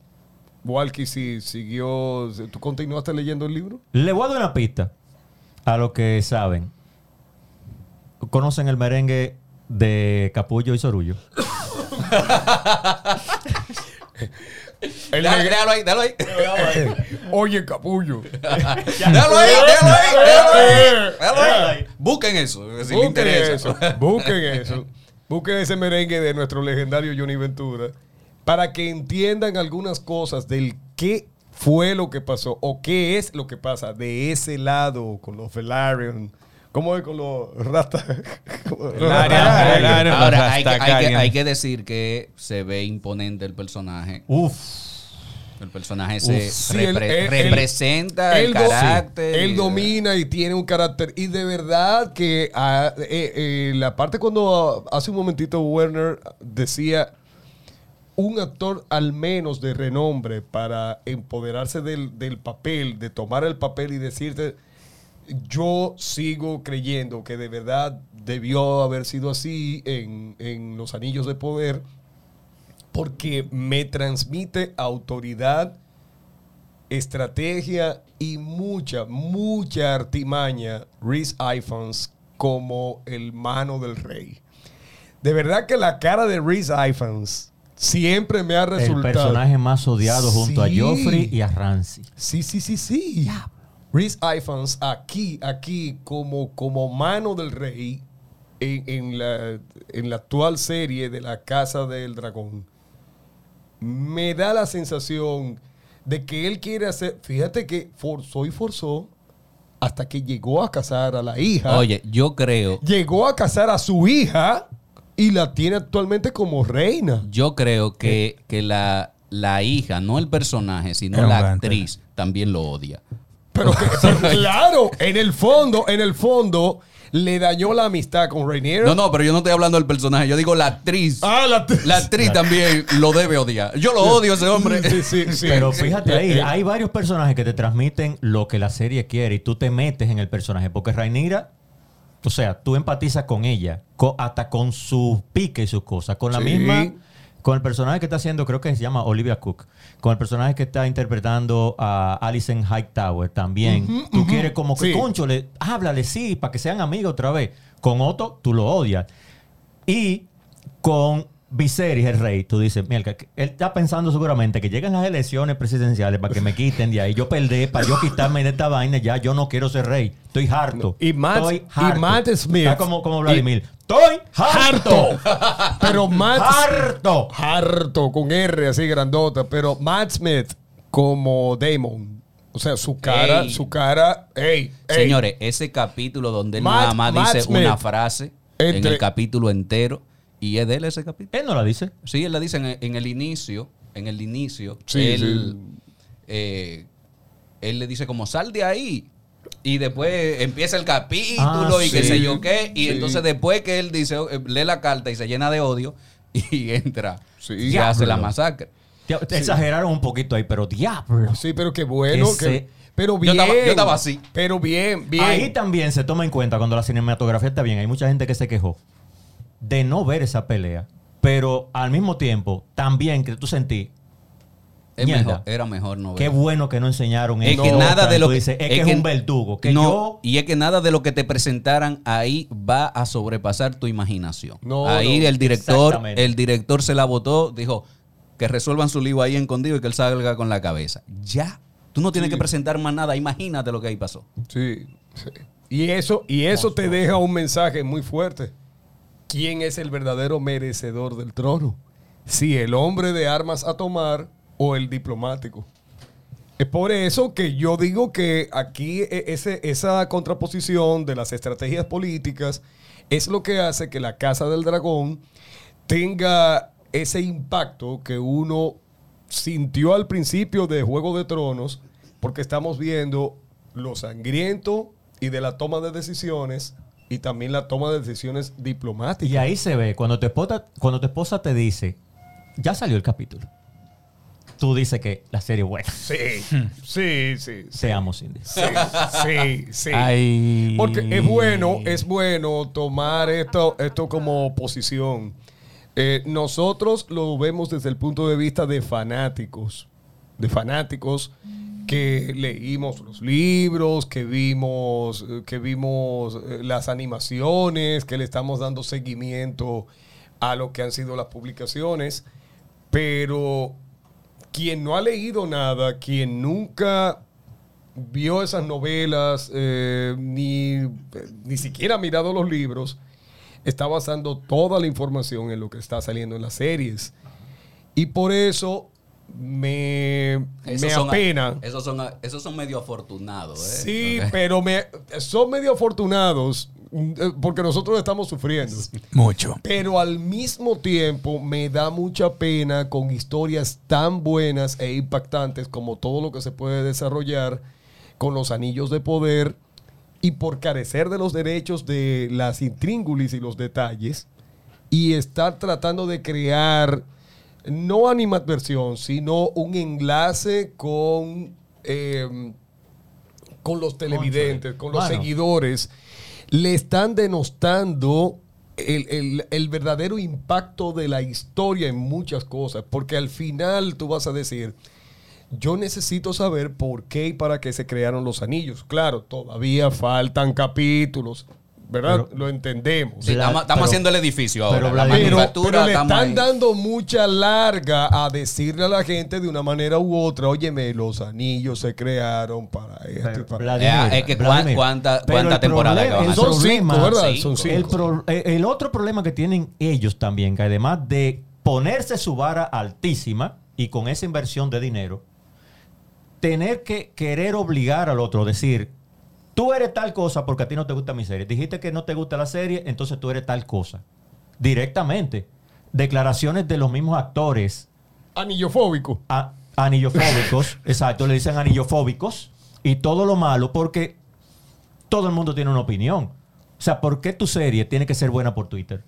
Walkie si siguió. ¿Tú continuaste leyendo el libro? Le voy a dar una pista a los que saben. ¿Conocen el merengue de Capullo y Sorullo? Déjalo, déjalo ahí, déjalo ahí. Oye, capullo. déjalo ahí, déjalo ahí, déjalo ahí. Déjalo ahí. Busquen eso, si Busquen eso. Busquen eso. Busquen ese merengue de nuestro legendario Johnny Ventura para que entiendan algunas cosas del qué fue lo que pasó o qué es lo que pasa de ese lado con los Velaryon. ¿Cómo es con los Rasta? Velaryon, Velaryon. Ahora, hay que, hay, que, Targaryen. hay que decir que se ve imponente el personaje. Uf. El personaje se Sí, él- repre- él- representa el él carácter. Él y- domina y tiene un carácter. Y de verdad que ah, eh, eh, la parte cuando ah, hace un momentito Werner decía un actor al menos de renombre para empoderarse del, del papel, de tomar el papel y decirte, yo sigo creyendo que de verdad debió haber sido así en, en los anillos de poder, porque me transmite autoridad, estrategia y mucha, mucha artimaña Rhys Ifans como el mano del rey. De verdad que la cara de Rhys Ifans siempre me ha El resultado. personaje más odiado junto Sí. a Joffrey y a Ramsey. Sí, sí, sí, sí. Rhys Ifans aquí, aquí, como, como mano del rey en, en la, en la actual serie de la Casa del Dragón, me da la sensación de que él quiere hacer. Fíjate que forzó y forzó hasta que llegó a casar a la hija. Oye, yo creo, Llegó a casar a su hija y la tiene actualmente como reina. yo creo que, que la, la hija, no el personaje, sino la actriz, también lo odia. Pero, que- pero claro, en el fondo, en el fondo, le dañó la amistad con Rainier. No, no, pero yo no estoy hablando del personaje. Yo digo la actriz. Ah, la, La actriz también lo debe odiar. Yo lo odio a ese hombre. Sí, sí, sí. Pero fíjate ahí, Eh, eh, hay varios personajes que te transmiten lo que la serie quiere y tú te metes en el personaje. Porque Rainira, o sea, tú empatizas con ella, hasta con sus piques y sus cosas. Con la Sí. misma, con el personaje que está haciendo, creo que se llama Olivia Cook, con el personaje que está interpretando a Alison Hightower también. tú quieres como que, Sí. concho, le, háblale, sí, para que sean amigos otra vez. Con Otto, tú lo odias. Y con Viserys, el rey, tú dices, mira, él está pensando seguramente que lleguen las elecciones presidenciales para que me quiten de ahí. Yo perdí, para yo quitarme de esta vaina, ya yo no quiero ser rey. Estoy harto. Y Matt- Estoy y. Matt Smith. Está como, como Vladimir. Estoy harto. harto. Pero Matt Harto. harto con R así grandota, pero Matt Smith como Damon, o sea, su cara, Ey. su cara, ey, ey. Señores, ese capítulo donde él Matt- nada más Matt dice Smith. una frase en el capítulo entero. Y es de él ese capítulo. Él no la dice. Sí, él la dice en, en el inicio. En el inicio. Sí, él, eh, él le dice como sal de ahí. Y después empieza el capítulo Ah, y que sí. sé yo qué. Y Sí. entonces después que él dice, eh, lee la carta y se llena de odio y entra Sí. y hace la masacre. Te- te Exageraron un poquito ahí, pero diablo. Sí, pero qué bueno, Ese- que, pero Yo bien. estaba- yo estaba así. Pero bien, bien. Ahí también se toma en cuenta cuando la cinematografía está bien. Hay mucha gente que se quejó de no ver esa pelea, pero al mismo tiempo también que tú sentí Es Mierda. mejor, era mejor no qué ver. bueno que no enseñaron Es eso. que nada de lo que dices, es, que es un verdugo. Que no, yo y es que nada de lo que te presentaran ahí va a sobrepasar tu imaginación. No, ahí no. el director, el director se la votó, dijo que resuelvan su lío ahí escondido y que él salga con la cabeza. Ya. Tú no tienes que presentar más nada. Imagínate lo que ahí pasó. Sí, sí. Y eso, y eso te deja un mensaje muy fuerte. ¿Quién es el verdadero merecedor del trono? Si el hombre de armas a tomar o el diplomático. Es por eso que yo digo que aquí e- ese- esa contraposición de las estrategias políticas es lo que hace que la Casa del Dragón tenga ese impacto que uno sintió al principio de Juego de Tronos, porque estamos viendo lo sangriento y de la toma de decisiones y también la toma de decisiones diplomáticas. Y ahí se ve, cuando tu esposa, cuando tu esposa te dice, ya salió el capítulo, tú dices que la serie es buena. Sí, sí, sí. sí. Te amo, Cindy. Sí, sí, sí. Ay. Porque es bueno, es bueno tomar esto, esto como posición. Eh, nosotros lo vemos desde el punto de vista de fanáticos, de fanáticos que leímos los libros, que vimos, eh, que vimos eh, las animaciones, que le estamos dando seguimiento a lo que han sido las publicaciones, pero quien no ha leído nada, quien nunca vio esas novelas, eh, ni, ni siquiera ha mirado los libros, está basando toda la información en lo que está saliendo en las series. Y por eso me, Esos me. Esos son, esos son medio afortunados. ¿eh? Sí, pero me, son medio afortunados eh, porque nosotros estamos sufriendo. Mucho. Pero al mismo tiempo me da mucha pena con historias tan buenas e impactantes como todo lo que se puede desarrollar con los anillos de poder y por carecer de los derechos de las intríngulis y los detalles y estar tratando de crear no animadversión, sino un enlace con, eh, con los televidentes, con los Bueno. seguidores, le están denostando el, el- el verdadero impacto de la historia en muchas cosas, porque al final tú vas a decir, yo necesito saber por qué y para qué se crearon los anillos. Claro, todavía faltan capítulos, ¿verdad? Pero- Lo entendemos. Sí, estamos, estamos pero- haciendo el edificio pero ahora. La Pero, manufactura, pero le están ahí. dando mucha larga a decirle a la gente de una manera u otra, óyeme, los anillos se crearon para esto para Vladimir, Eh, es que Vladimir. cuánta- cuánta temporada problema- que Son cinco, ¿verdad? Cinco. Son cinco. El, pro- eh, el otro problema que tienen ellos también, que además de ponerse su vara altísima y con esa inversión de dinero, tener que querer obligar al otro, decir, tú eres tal cosa porque a ti no te gusta mi serie. Dijiste que no te gusta la serie, entonces tú eres tal cosa. Directamente. Declaraciones de los mismos actores Anillofóbico. a- anillofóbicos, exacto, le dicen anillofóbicos y todo lo malo porque todo el mundo tiene una opinión. O sea, ¿por qué tu serie tiene que ser buena por Twitter?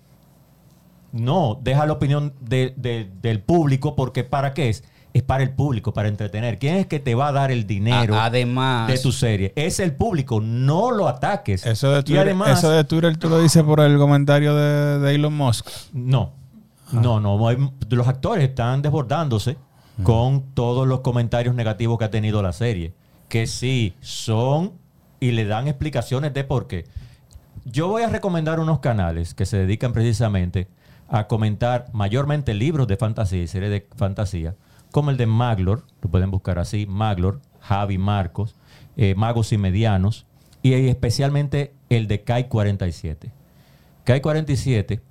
No, deja la opinión de- de- del público porque ¿para qué es? Es para el público, para entretener. ¿Quién es que te va a dar el dinero A- además- de tu serie? Es el público, no lo ataques. Eso de, y Twitter, además, eso de Twitter tú lo dices por el comentario de, de Elon Musk. no, no, no. Los actores están desbordándose con todos los comentarios negativos que ha tenido la serie. Que sí, son y le dan explicaciones de por qué. Yo voy a recomendar unos canales que se dedican precisamente a comentar mayormente libros de fantasía y series de fantasía, como el de Maglor, lo pueden buscar así, Maglor, Javi Marcos, eh, Magos y Medianos, y especialmente el de Kai 47. Kai 47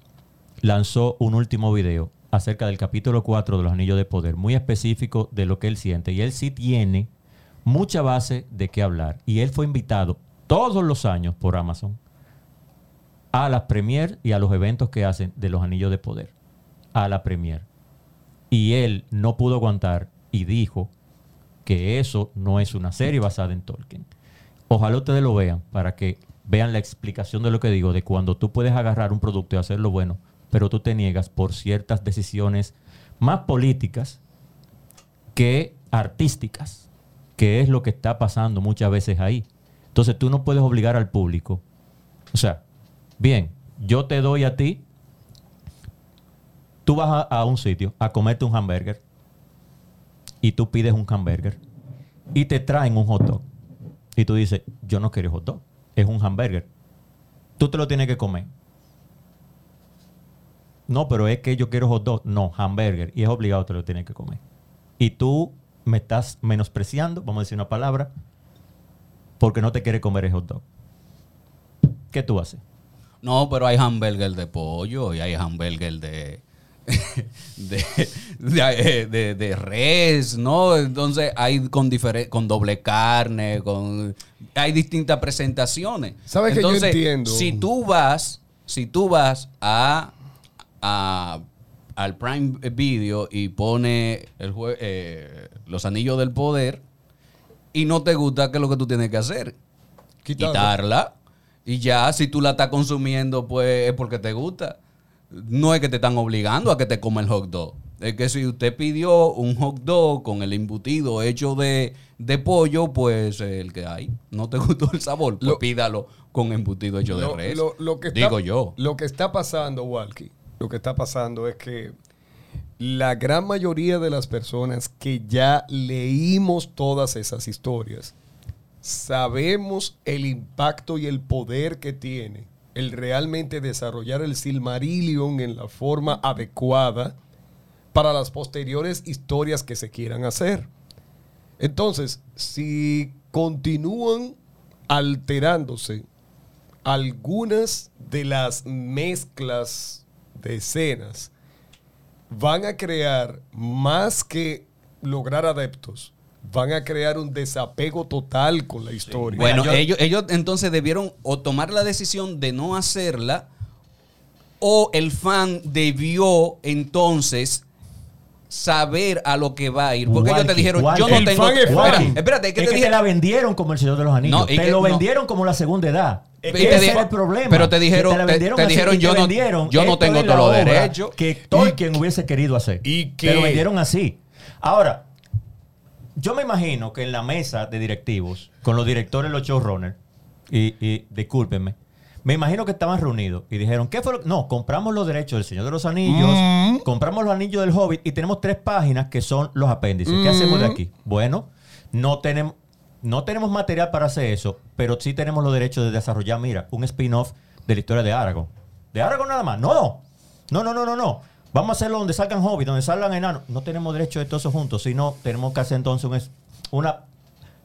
lanzó un último video acerca del capítulo 4 de los Anillos de Poder, muy específico de lo que él siente. Y él sí tiene mucha base de qué hablar. Y él fue invitado todos los años por Amazon a las premier y a los eventos que hacen de los Anillos de Poder. A la premier. Y él no pudo aguantar y dijo que eso no es una serie basada en Tolkien. Ojalá ustedes lo vean para que vean la explicación de lo que digo, de cuando tú puedes agarrar un producto y hacerlo bueno, pero tú te niegas por ciertas decisiones más políticas que artísticas, que es lo que está pasando muchas veces ahí. Entonces tú no puedes obligar al público. O sea, bien, yo te doy a ti, tú vas a, un sitio a comerte un hamburger y tú pides un hamburger y te traen un hot dog. Y tú dices, yo no quiero hot dog, es un hamburger. Tú te lo tienes que comer. No, pero es que yo quiero hot dog. No, hamburger. Y es obligado te lo tienes que comer. Y tú me estás menospreciando, vamos a decir una palabra, porque no te quieres comer el hot dog. ¿Qué tú haces? No, pero hay hamburger de pollo y hay hamburger de, de, de, de- de res, ¿no? Entonces hay con, con doble carne, con hay distintas presentaciones. ¿Sabes que yo Entonces, entiendo? Si tú vas, si tú vas a, a- al Prime Video y pone el jue- eh, los anillos del poder y no te gusta, ¿qué es lo que tú tienes que hacer? Quitarla. quitarla. Y ya, si tú la estás consumiendo, pues es porque te gusta. No es que te están obligando a que te coma el hot dog. Es que si usted pidió un hot dog con el embutido hecho de, de pollo, pues el que hay. No te gustó el sabor, pues Lo- pídalo con embutido hecho de res. lo- lo que está- Digo yo. Lo que está pasando, Walkie, lo que está pasando es que la gran mayoría de las personas que ya leímos todas esas historias, sabemos el impacto y el poder que tiene el realmente desarrollar el Silmarillion en la forma adecuada para las posteriores historias que se quieran hacer. Entonces, si continúan alterándose algunas de las mezclas de escenas, van a crear más que lograr adeptos, van a crear un desapego total con la historia. Bueno, Mira, yo- ellos, ellos entonces debieron o tomar la decisión de no hacerla o el fan debió entonces saber a lo que va a ir. Porque ellos te dijeron, Walkie. yo no El tengo... fan es Espera, fan. espérate, es que es te que dije- te la vendieron como el Señor de los Anillos. No, y te que- lo no. vendieron como la segunda edad. Y Ese dijeron- el problema. pero te dijeron- Que la te- vendieron te así, dijeron, yo no- vendieron, yo no tengo todos los derechos. Que Tolkien hubiese querido hacer. ¿Y Te lo vendieron así. Ahora, yo me imagino que en la mesa de directivos, con los directores, los showrunners, y, y discúlpenme, me imagino que estaban reunidos y dijeron, ¿qué fue lo que-?" No, compramos los derechos del Señor de los Anillos, Mm. compramos los anillos del Hobbit y tenemos tres páginas que son los apéndices. ¿Qué hacemos de aquí? Bueno, no tenemos, no tenemos material para hacer eso, pero sí tenemos los derechos de desarrollar, mira, un spin-off de la historia de Aragorn. ¿De Aragorn nada más? No, no, no, no, no, no. Vamos a hacerlo donde salgan hobbits, donde salgan enanos. No tenemos derecho de todo eso juntos, sino tenemos que hacer entonces un es- una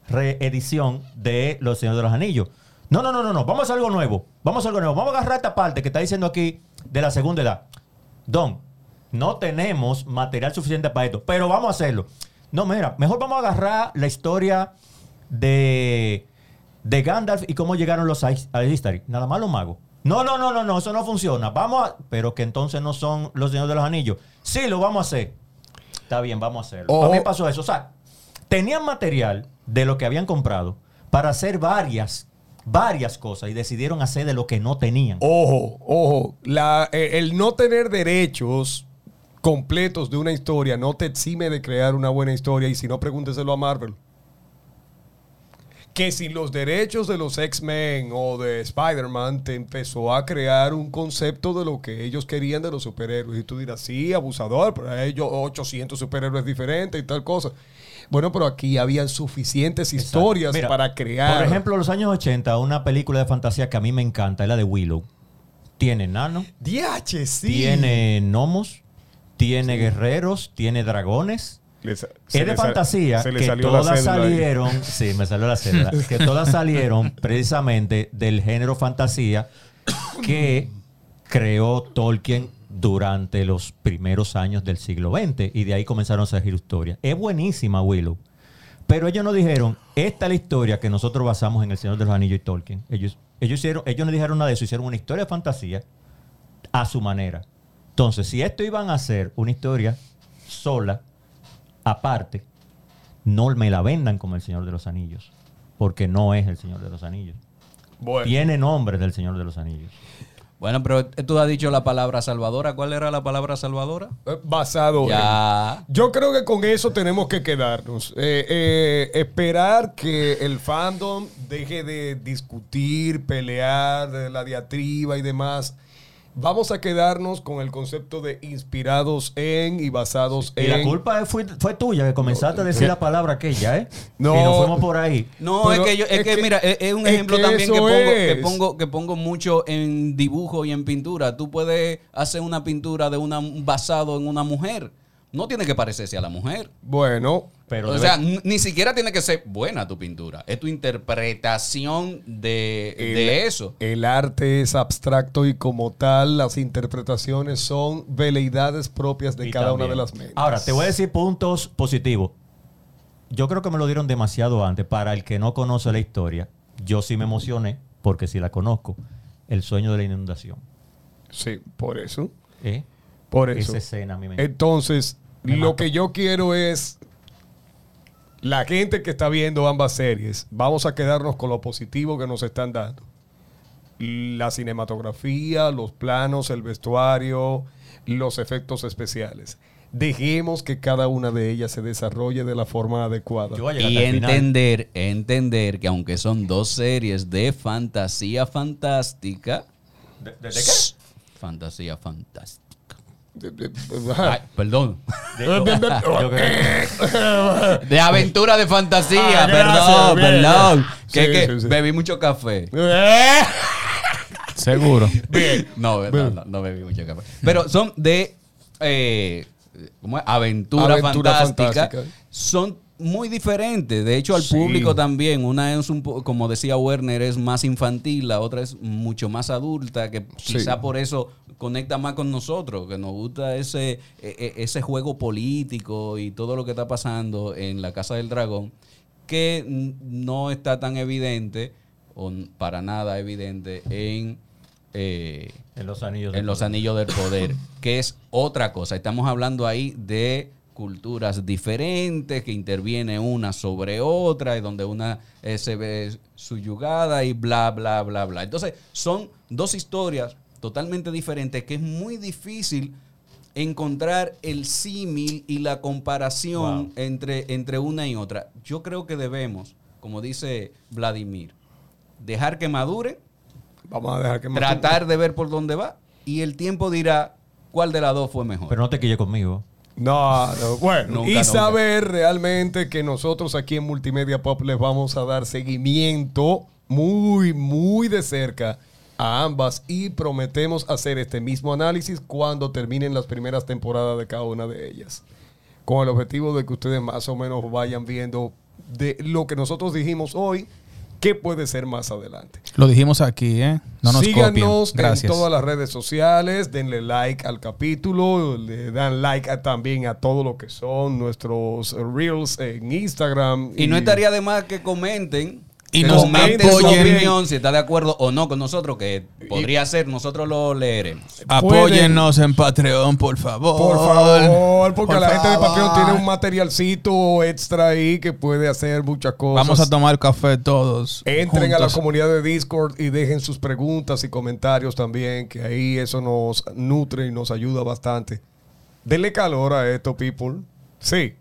reedición de Los Señores de los Anillos. No, no, no, no, no. Vamos a hacer algo nuevo. Vamos a algo nuevo. Vamos a agarrar esta parte que está diciendo aquí de la segunda edad. Don, no tenemos material suficiente para esto, pero vamos a hacerlo. No, mira, mejor vamos a agarrar la historia de, de Gandalf y cómo llegaron los a. Nada más los magos. No, no, no, no, no, eso no funciona. Vamos a. Pero que entonces no son los señores de los anillos. Sí, lo vamos a hacer. Está bien, vamos a hacerlo. Ojo. A mí pasó eso. O sea, tenían material de lo que habían comprado, para hacer varias, varias cosas y decidieron hacer de lo que no tenían. Ojo, ojo. La- eh, el no tener derechos completos de una historia no te exime de crear una buena historia. Y si no, pregúnteselo a Marvel. Que si los derechos de los X-Men o de Spider-Man te empezó a crear un concepto de lo que ellos querían de los superhéroes. Y tú dirás, sí, abusador, pero ellos 800 superhéroes diferentes y tal cosa. Bueno, pero aquí habían suficientes historias Mira, para crear. Por ejemplo, los años 80, una película de fantasía que a mí me encanta es la de Willow. Tiene nano, DH, sí. tiene gnomos, tiene guerreros, tiene dragones. Es de fantasía que todas ahí. salieron, sí, me salió la que todas salieron precisamente del género fantasía que creó Tolkien durante los primeros años del siglo XX y de ahí comenzaron a surgir historias. Es buenísima Willow, pero ellos no dijeron, esta es la historia que nosotros basamos en El Señor de los Anillos y Tolkien. Ellos, ellos, hicieron, ellos no dijeron nada de eso, hicieron una historia de fantasía a su manera. Entonces, si esto iban a hacer una historia sola, aparte, no me la vendan como el Señor de los Anillos, porque no es el Señor de los Anillos. Bueno, Tiene nombre del Señor de los Anillos. Bueno, pero tú has dicho la palabra salvadora. ¿Cuál era la palabra salvadora? eh, basado en- Ya. Yo creo que con eso tenemos que quedarnos. Eh, eh, esperar que el fandom deje de discutir, pelear, de la diatriba y demás. Vamos a quedarnos con el concepto de inspirados en y basados Y en. la culpa fue, fue tuya, que comenzaste a decir la palabra aquella, ¿eh? No. Y nos fuimos por ahí. No, Pero es que yo, es, es que, que- mira, es, es un es ejemplo que también que pongo, que pongo, que pongo mucho en dibujo y en pintura. Tú puedes hacer una pintura de una basado en una mujer. No tiene que parecerse a la mujer. Bueno, Pero o debe- sea, ni siquiera tiene que ser buena tu pintura. Es tu interpretación de, de eso. el arte es abstracto y como tal, las interpretaciones son veleidades propias de Y cada una de las mentes. Ahora, te voy a decir puntos positivos. Yo creo que me lo dieron demasiado antes. Para el que no conoce la historia, yo sí me emocioné, porque sí la conozco. El sueño de la inundación. Sí, por eso. ¿eh? Por eso. Esa escena a mí me Entonces, lo que yo quiero es la gente que está viendo ambas series, vamos a quedarnos con lo positivo que nos están dando. La cinematografía, los planos, el vestuario, los efectos especiales. Dejemos que cada una de ellas se desarrolle de la forma adecuada. Y entender, entender que aunque son dos series de fantasía fantástica. ¿De, de- de qué? Fantasía fantástica. Ay, perdón. De- aventura de fantasía, Ah, gracias, perdón, bien. perdón. Que, Sí, que sí, sí. bebí mucho café. Seguro. No, no, no, no bebí mucho café. Pero son de eh, ¿cómo es? Aventura, Aventura fantástica. fantástica. Son muy diferentes. De hecho, al Sí. público también. Una es un como decía Werner, es más infantil, la otra es mucho más adulta, que Sí. quizá por eso conecta más con nosotros, que nos gusta ese, e- e- ese juego político y todo lo que está pasando en la Casa del Dragón, que no está tan evidente, o para nada evidente, en... eh, En los anillos. del en los poder. anillos del poder, que es otra cosa. Estamos hablando ahí de culturas diferentes que interviene una sobre otra y donde una eh, se ve subyugada y bla, bla, bla, bla. Entonces, son dos historias totalmente diferentes que es muy difícil encontrar el símil y la comparación Wow. entre, entre una y otra. Yo creo que debemos, como dice Vladimir, dejar que maduren Vamos a dejar que tratar de ver por dónde va y el tiempo dirá cuál de las dos fue mejor. Pero no te quille conmigo. No, no, bueno, Nunca, y nunca. saber realmente que nosotros aquí en Multimedia Pop les vamos a dar seguimiento muy, muy de cerca a ambas y prometemos hacer este mismo análisis cuando terminen las primeras temporadas de cada una de ellas. Con el objetivo de que ustedes más o menos vayan viendo de lo que nosotros dijimos hoy, qué puede ser más adelante. Lo dijimos aquí, ¿eh? No nos Síganos copien. En todas las redes sociales, denle like al capítulo, le dan like a- también a todo lo que son nuestros reels en Instagram. y no estaría de más que comenten Y nos su apoyen. opinión, si está de acuerdo o no con nosotros, que podría ser, nosotros lo leeremos. Apóyennos en Patreon, por favor. Por favor, porque Por la gente de. Patreon tiene un materialcito extra ahí que puede hacer muchas cosas. Vamos a tomar café todos. Entren a la comunidad de Discord y dejen sus preguntas y comentarios también, que ahí eso nos nutre y nos ayuda bastante. Denle calor a esto, people. Sí.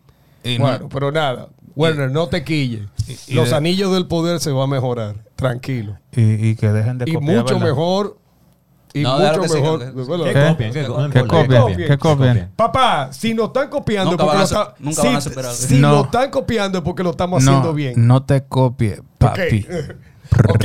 Y bueno, no- pero nada. Werner, no te quilles. y Los de- anillos del poder se va a mejorar. Tranquilo. Y, y que dejen de Y copiar, mucho ¿verdad? mejor. Y No, mucho que mejor. que- Bueno, Que ¿Qué? copien, importa, copien. Papá, si nos están copiando Nunca porque van a lo está- nunca si, van a superar. si No. nos están copiando es porque lo estamos No, haciendo bien. no te copie, papi. Ok.